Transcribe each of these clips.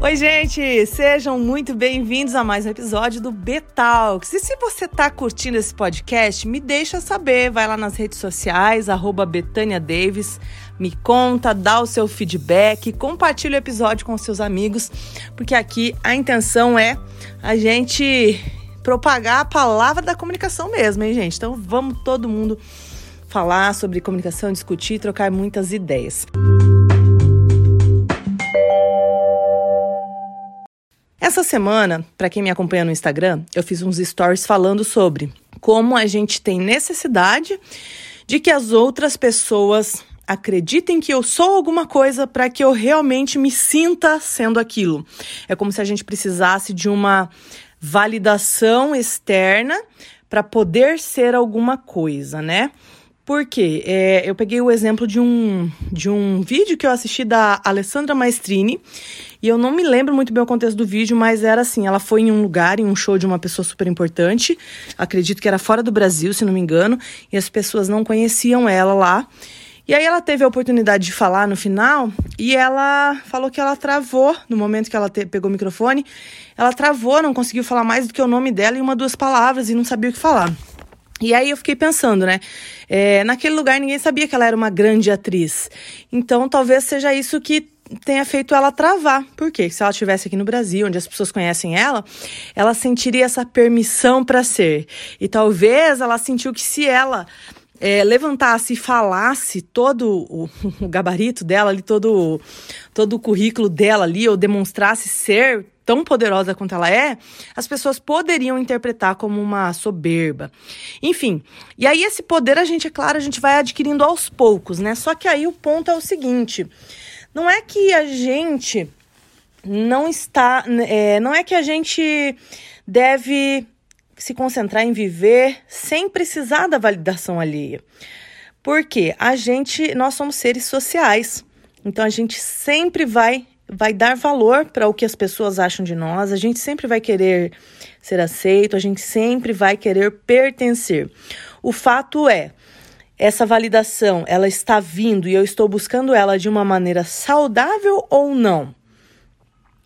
Oi, gente! Sejam muito bem-vindos a mais um episódio do Betalks. E se você está curtindo esse podcast, me deixa saber. Vai lá nas redes sociais, arroba Betânia Davis, me conta, dá o seu feedback, compartilha o episódio com seus amigos, porque aqui a intenção é a gente propagar a palavra da comunicação mesmo, hein, gente? Então vamos todo mundo falar sobre comunicação, discutir, trocar muitas ideias. Essa semana, para quem me acompanha no Instagram, eu fiz uns stories falando sobre como a gente tem necessidade de que as outras pessoas acreditem que eu sou alguma coisa para que eu realmente me sinta sendo aquilo. É como se a gente precisasse de uma validação externa para poder ser alguma coisa, né? Por quê? É, eu peguei o exemplo de um, de um vídeo que eu assisti da Alessandra Maestrini, e eu não me lembro muito bem o contexto do vídeo, mas era assim: ela foi em um lugar, em um show de uma pessoa super importante, acredito que era fora do Brasil, se não me engano, e as pessoas não conheciam ela lá. E aí ela teve a oportunidade de falar no final e ela falou que ela travou no momento que ela te, pegou o microfone. Ela travou, não conseguiu falar mais do que o nome dela e uma duas palavras e não sabia o que falar. E aí eu fiquei pensando, né? É, naquele lugar ninguém sabia que ela era uma grande atriz. Então talvez seja isso que tenha feito ela travar. Por quê? Se ela estivesse aqui no Brasil, onde as pessoas conhecem ela, ela sentiria essa permissão para ser. E talvez ela sentiu que se ela é, levantasse e falasse todo o, o, gabarito dela ali, todo, todo o currículo dela ali, ou demonstrasse ser tão poderosa quanto ela é, as pessoas poderiam interpretar como uma soberba. Enfim, e aí esse poder a gente, é claro, a gente vai adquirindo aos poucos, né? Só que aí o ponto é o seguinte: não é que a gente não está. É, não é que a gente deve se concentrar em viver sem precisar da validação alheia. Porque a gente, nós somos seres sociais. Então a gente sempre vai vai dar valor para o que as pessoas acham de nós, a gente sempre vai querer ser aceito, a gente sempre vai querer pertencer. O fato é, essa validação, ela está vindo e eu estou buscando ela de uma maneira saudável ou não?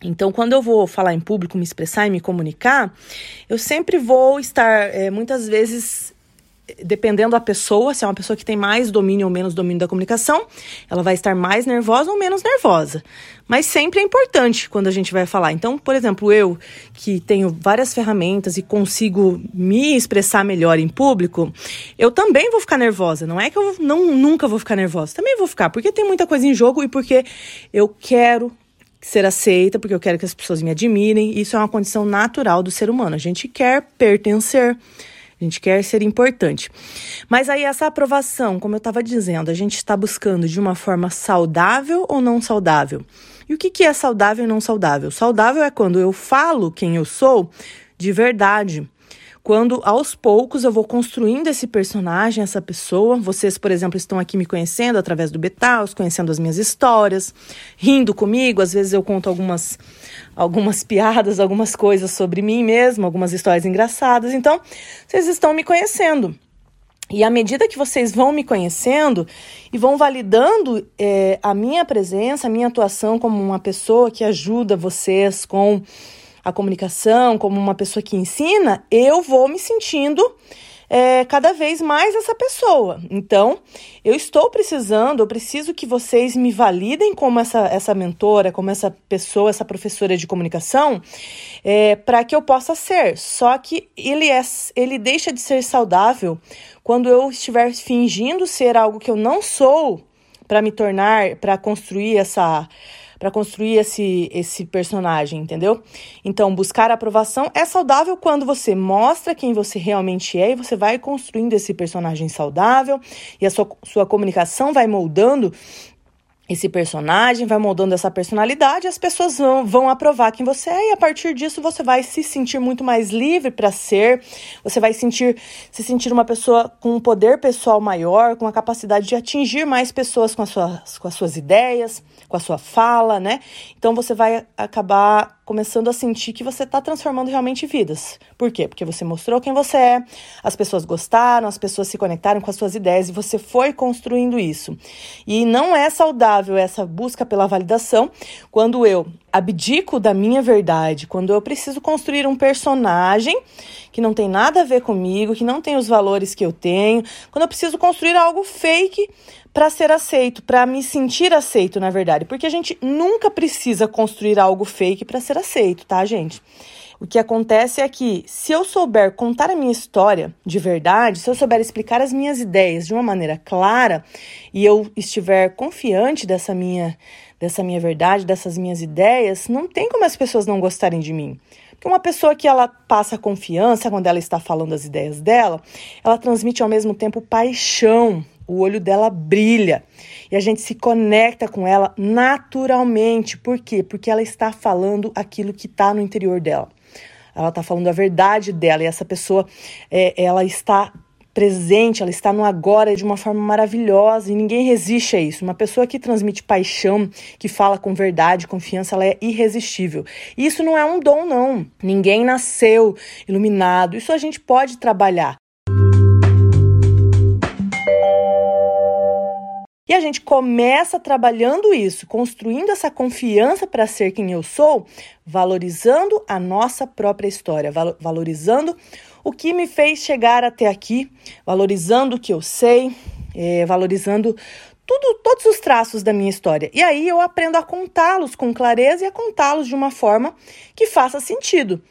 Então, quando eu vou falar em público, me expressar e me comunicar, eu sempre vou estar, é, muitas vezes, dependendo da pessoa, se é uma pessoa que tem mais domínio ou menos domínio da comunicação, ela vai estar mais nervosa ou menos nervosa. Mas sempre é importante quando a gente vai falar. Então, por exemplo, eu que tenho várias ferramentas e consigo me expressar melhor em público, eu também vou ficar nervosa. Não é que eu não nunca vou ficar nervosa, também vou ficar, porque tem muita coisa em jogo e porque eu quero ser aceita, porque eu quero que as pessoas me admirem. Isso é uma condição natural do ser humano. A gente quer pertencer. A gente quer ser importante. Mas aí, essa aprovação, como eu estava dizendo, a gente está buscando de uma forma saudável ou não saudável? E o que, que é saudável e não saudável? Saudável é quando eu falo quem eu sou de verdade quando aos poucos eu vou construindo esse personagem, essa pessoa. Vocês, por exemplo, estão aqui me conhecendo através do Betaus, conhecendo as minhas histórias, rindo comigo. Às vezes eu conto algumas, algumas piadas, algumas coisas sobre mim mesmo, algumas histórias engraçadas. Então, vocês estão me conhecendo. E à medida que vocês vão me conhecendo e vão validando é, a minha presença, a minha atuação como uma pessoa que ajuda vocês com a comunicação, como uma pessoa que ensina, eu vou me sentindo é, cada vez mais essa pessoa. Então, eu estou precisando, eu preciso que vocês me validem como essa, essa mentora, como essa pessoa, essa professora de comunicação, é, para que eu possa ser. Só que ele, é, ele deixa de ser saudável quando eu estiver fingindo ser algo que eu não sou para me tornar, para construir essa para construir esse, esse personagem, entendeu? Então, buscar aprovação é saudável quando você mostra quem você realmente é e você vai construindo esse personagem saudável e a sua, sua comunicação vai moldando esse personagem, vai moldando essa personalidade, as pessoas vão, vão aprovar quem você é, e a partir disso você vai se sentir muito mais livre para ser, você vai sentir, se sentir uma pessoa com um poder pessoal maior, com a capacidade de atingir mais pessoas com as suas, com as suas ideias, com a sua fala, né? Então você vai acabar começando a sentir que você está transformando realmente vidas. Por quê? Porque você mostrou quem você é, as pessoas gostaram, as pessoas se conectaram com as suas ideias e você foi construindo isso. E não é saudável essa busca pela validação quando eu abdico da minha verdade, quando eu preciso construir um personagem que não tem nada a ver comigo, que não tem os valores que eu tenho, quando eu preciso construir algo fake para ser aceito, para me sentir aceito, na verdade, porque a gente nunca precisa construir algo fake para ser aceito, tá, gente? O que acontece é que, se eu souber contar a minha história de verdade, se eu souber explicar as minhas ideias de uma maneira clara e eu estiver confiante dessa minha, dessa minha verdade, dessas minhas ideias, não tem como as pessoas não gostarem de mim. Porque uma pessoa que ela passa confiança quando ela está falando as ideias dela, ela transmite ao mesmo tempo paixão, o olho dela brilha e a gente se conecta com ela naturalmente. Por quê? Porque ela está falando aquilo que está no interior dela. Ela está falando a verdade dela e essa pessoa, é, ela está presente, ela está no agora de uma forma maravilhosa e ninguém resiste a isso. Uma pessoa que transmite paixão, que fala com verdade, confiança, ela é irresistível. E isso não é um dom, não. Ninguém nasceu iluminado. Isso a gente pode trabalhar. E a gente começa trabalhando isso, construindo essa confiança para ser quem eu sou, valorizando a nossa própria história, valorizando o que me fez chegar até aqui, valorizando o que eu sei, é, valorizando tudo, todos os traços da minha história. E aí eu aprendo a contá-los com clareza e a contá-los de uma forma que faça sentido.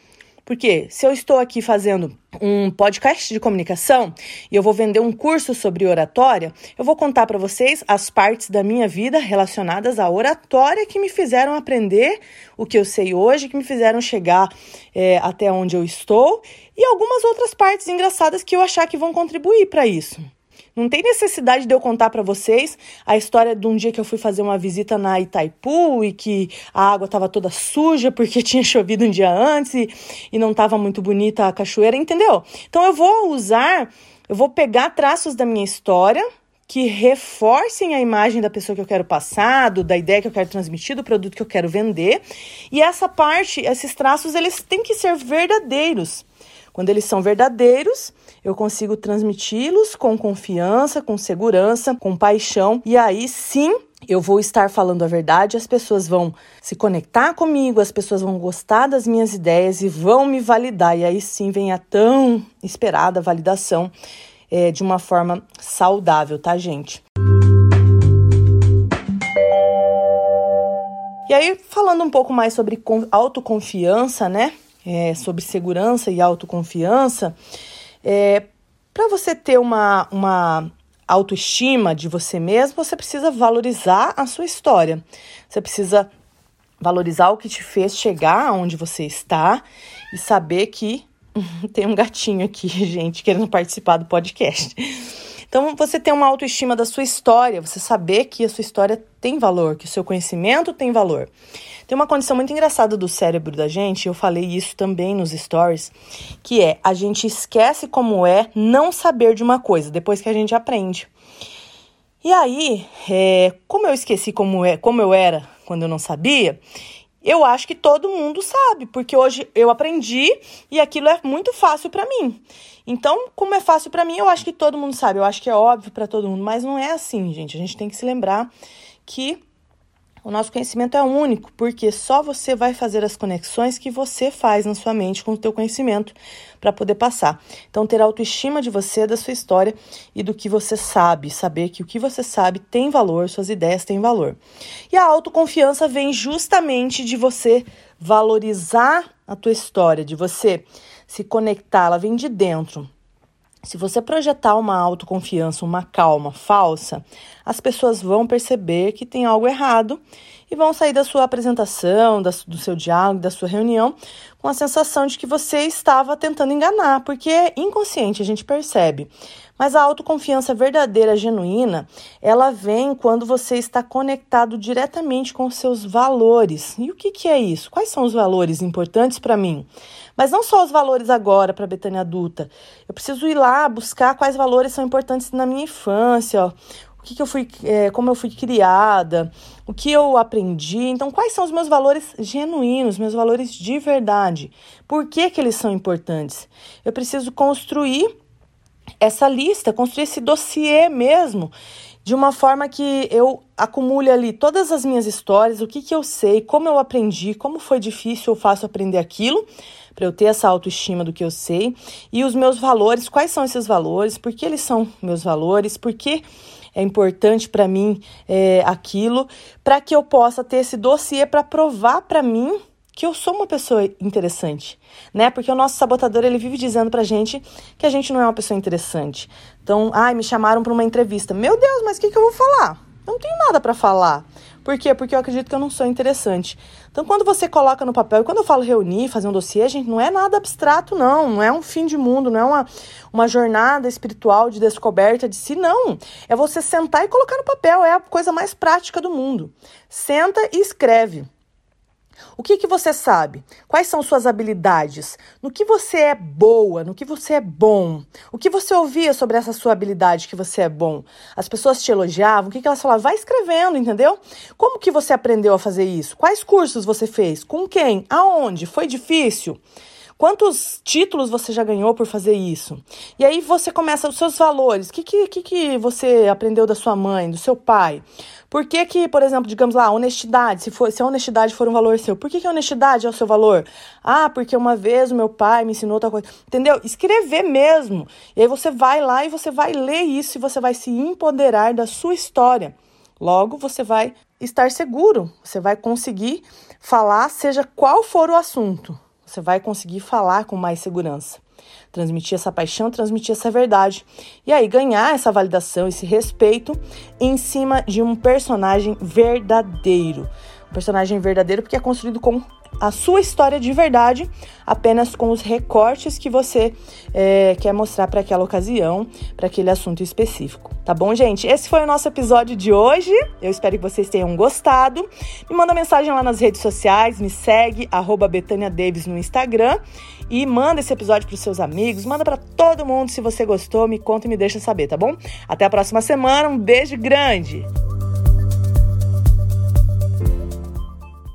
Porque se eu estou aqui fazendo um podcast de comunicação e eu vou vender um curso sobre oratória, eu vou contar para vocês as partes da minha vida relacionadas à oratória que me fizeram aprender o que eu sei hoje, que me fizeram chegar é, até onde eu estou e algumas outras partes engraçadas que eu achar que vão contribuir para isso. Não tem necessidade de eu contar para vocês a história de um dia que eu fui fazer uma visita na Itaipu e que a água estava toda suja porque tinha chovido um dia antes e, e não estava muito bonita a cachoeira, entendeu? Então eu vou usar, eu vou pegar traços da minha história que reforcem a imagem da pessoa que eu quero passar, do, da ideia que eu quero transmitir, do produto que eu quero vender. E essa parte, esses traços, eles têm que ser verdadeiros. Quando eles são verdadeiros, eu consigo transmiti-los com confiança, com segurança, com paixão, e aí sim eu vou estar falando a verdade, as pessoas vão se conectar comigo, as pessoas vão gostar das minhas ideias e vão me validar. E aí sim vem a tão esperada validação é, de uma forma saudável, tá, gente? E aí, falando um pouco mais sobre autoconfiança, né? É, sobre segurança e autoconfiança, é, para você ter uma, uma autoestima de você mesmo, você precisa valorizar a sua história. Você precisa valorizar o que te fez chegar onde você está e saber que tem um gatinho aqui, gente, querendo participar do podcast. Então, você ter uma autoestima da sua história, você saber que a sua história tem valor, que o seu conhecimento tem valor. Tem uma condição muito engraçada do cérebro da gente, eu falei isso também nos stories, que é a gente esquece como é não saber de uma coisa depois que a gente aprende. E aí, é, como eu esqueci como, é, como eu era quando eu não sabia, eu acho que todo mundo sabe, porque hoje eu aprendi e aquilo é muito fácil para mim. Então, como é fácil para mim, eu acho que todo mundo sabe, eu acho que é óbvio para todo mundo, mas não é assim, gente. A gente tem que se lembrar que o nosso conhecimento é único, porque só você vai fazer as conexões que você faz na sua mente com o teu conhecimento para poder passar. Então, ter autoestima de você, da sua história e do que você sabe, saber que o que você sabe tem valor, suas ideias têm valor. E a autoconfiança vem justamente de você valorizar a tua história, de você se conectar, ela vem de dentro. Se você projetar uma autoconfiança, uma calma falsa, as pessoas vão perceber que tem algo errado e vão sair da sua apresentação, do seu diálogo, da sua reunião, com a sensação de que você estava tentando enganar, porque é inconsciente, a gente percebe. Mas a autoconfiança verdadeira, genuína, ela vem quando você está conectado diretamente com os seus valores. E o que, que é isso? Quais são os valores importantes para mim? Mas não só os valores agora para a Betânia adulta. Eu preciso ir lá buscar quais valores são importantes na minha infância, ó. O que, que eu fui, é, como eu fui criada, o que eu aprendi. Então, quais são os meus valores genuínos, meus valores de verdade? Por que, que eles são importantes? Eu preciso construir essa lista, construir esse dossiê mesmo de uma forma que eu acumule ali todas as minhas histórias, o que, que eu sei, como eu aprendi, como foi difícil ou fácil aprender aquilo, para eu ter essa autoestima do que eu sei, e os meus valores, quais são esses valores, por que eles são meus valores, por que é importante para mim é, aquilo, para que eu possa ter esse dossiê para provar para mim que eu sou uma pessoa interessante, né? Porque o nosso sabotador ele vive dizendo pra gente que a gente não é uma pessoa interessante. Então, ai, me chamaram para uma entrevista. Meu Deus, mas o que, que eu vou falar? Eu não tenho nada para falar. Por quê? Porque eu acredito que eu não sou interessante. Então, quando você coloca no papel, e quando eu falo reunir, fazer um dossiê, gente, não é nada abstrato, não. Não é um fim de mundo, não é uma, uma jornada espiritual de descoberta de si, não. É você sentar e colocar no papel. É a coisa mais prática do mundo. Senta e escreve. O que, que você sabe? Quais são suas habilidades? No que você é boa? No que você é bom? O que você ouvia sobre essa sua habilidade que você é bom? As pessoas te elogiavam? O que, que elas falavam? Vai escrevendo, entendeu? Como que você aprendeu a fazer isso? Quais cursos você fez? Com quem? Aonde? Foi difícil? Quantos títulos você já ganhou por fazer isso? E aí você começa os seus valores. O que, que, que você aprendeu da sua mãe, do seu pai? Por que, que, por exemplo, digamos lá, honestidade, se, for, se a honestidade for um valor seu, por que, que a honestidade é o seu valor? Ah, porque uma vez o meu pai me ensinou outra coisa. Entendeu? Escrever mesmo. E aí você vai lá e você vai ler isso e você vai se empoderar da sua história. Logo, você vai estar seguro, você vai conseguir falar, seja qual for o assunto. Você vai conseguir falar com mais segurança. Transmitir essa paixão, transmitir essa verdade. E aí ganhar essa validação, esse respeito em cima de um personagem verdadeiro. Um personagem verdadeiro porque é construído com a sua história de verdade, apenas com os recortes que você é, quer mostrar para aquela ocasião, para aquele assunto específico. Tá bom, gente? Esse foi o nosso episódio de hoje. Eu espero que vocês tenham gostado. Me manda mensagem lá nas redes sociais, me segue, arroba Betânia Davis no Instagram. E manda esse episódio para seus amigos, manda para todo mundo se você gostou, me conta e me deixa saber, tá bom? Até a próxima semana, um beijo grande!